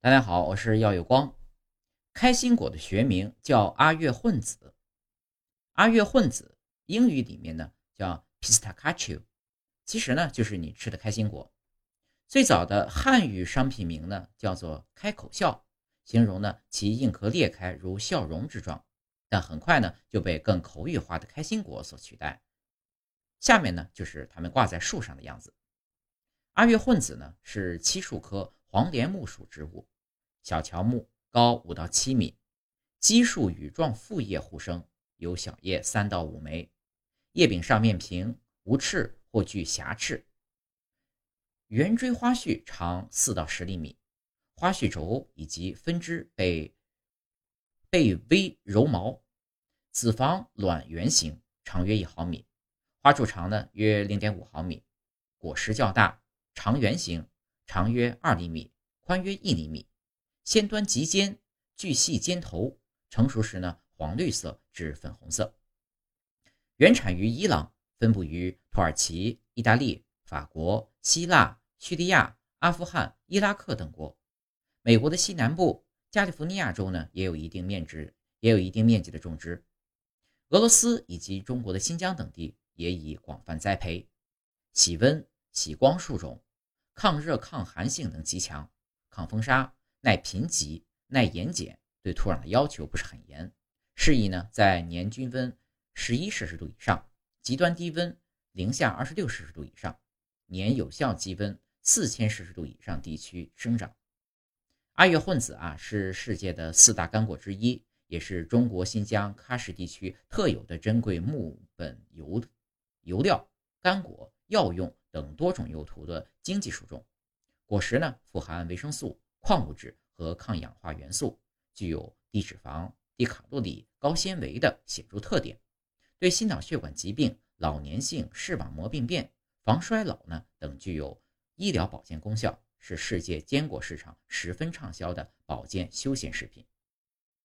大家好，我是耀有光。开心果的学名叫阿月混子，阿月混子英语里面呢叫 pistachio，其实呢就是你吃的开心果。最早的汉语商品名呢叫做开口笑，形容呢其硬壳裂开如笑容之状，但很快呢就被更口语化的开心果所取代。下面呢就是它们挂在树上的样子。阿月混子呢是漆树科。黄连木属植物，小乔木，高五到七米，基数羽状复叶互生，有小叶三到五枚，叶柄上面平，无翅或具瑕翅。圆锥花序长四到十厘米，花序轴以及分支被被微柔毛，子房卵圆形，长约一毫米，花柱长呢约零点五毫米，果实较大，长圆形。长约二厘米，宽约一厘米，先端极尖，巨细尖头，成熟时呢黄绿色至粉红色。原产于伊朗，分布于土耳其、意大利、法国、希腊、叙利亚、阿富汗、伊拉克等国。美国的西南部，加利福尼亚州呢也有一定面值，也有一定面积的种植。俄罗斯以及中国的新疆等地也已广泛栽培。喜温、喜光树种。抗热抗寒性能极强，抗风沙，耐贫瘠，耐盐碱，对土壤的要求不是很严，适宜呢在年均温十一摄氏度以上，极端低温零下二十六摄氏度以上，年有效积温四千摄氏度以上地区生长。阿月混子啊是世界的四大干果之一，也是中国新疆喀什地区特有的珍贵木本油油料、干果、药用。等多种用途的经济树种，果实呢富含维生素、矿物质和抗氧化元素，具有低脂肪、低卡路里、高纤维的显著特点，对心脑血管疾病、老年性视网膜病变、防衰老呢等具有医疗保健功效，是世界坚果市场十分畅销的保健休闲食品。